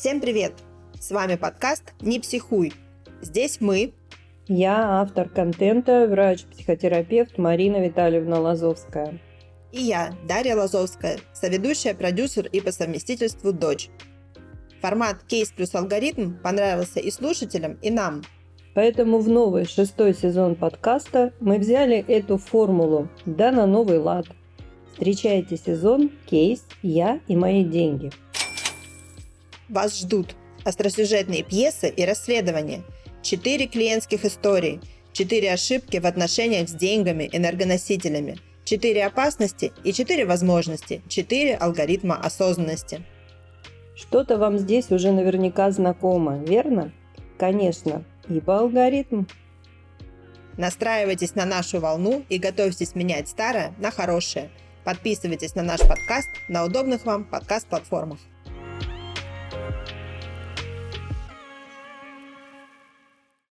Всем привет! С вами подкаст «Не психуй». Здесь мы, Я автор контента, врач-психотерапевт Марина Витальевна Лазовская. и я, Дарья Лазовская, соведущая, продюсер и по совместительству дочь. Формат «Кейс плюс алгоритм» понравился и слушателям, и нам. Поэтому в новый шестой сезон подкаста мы взяли эту формулу, да на новый лад. Встречайте сезон «Кейс. Я и мои деньги». Вас ждут остросюжетные пьесы и расследования, четыре клиентских истории, четыре ошибки в отношениях с деньгами, энергоносителями, четыре опасности и четыре возможности, четыре алгоритма осознанности. Что-то вам здесь уже наверняка знакомо, верно? Конечно, ибо алгоритм. Настраивайтесь на нашу волну и готовьтесь менять старое на хорошее. Подписывайтесь на наш подкаст на удобных вам подкаст-платформах.